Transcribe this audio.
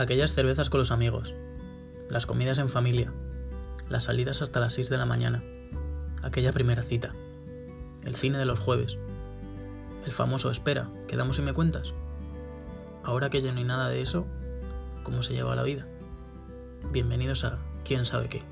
Aquellas cervezas con los amigos, las comidas en familia, las salidas hasta las 6 de la mañana, aquella primera cita, el cine de los jueves, el famoso espera, quedamos y me cuentas. Ahora que ya no hay nada de eso, ¿cómo se lleva la vida? Bienvenidos a quién sabe qué.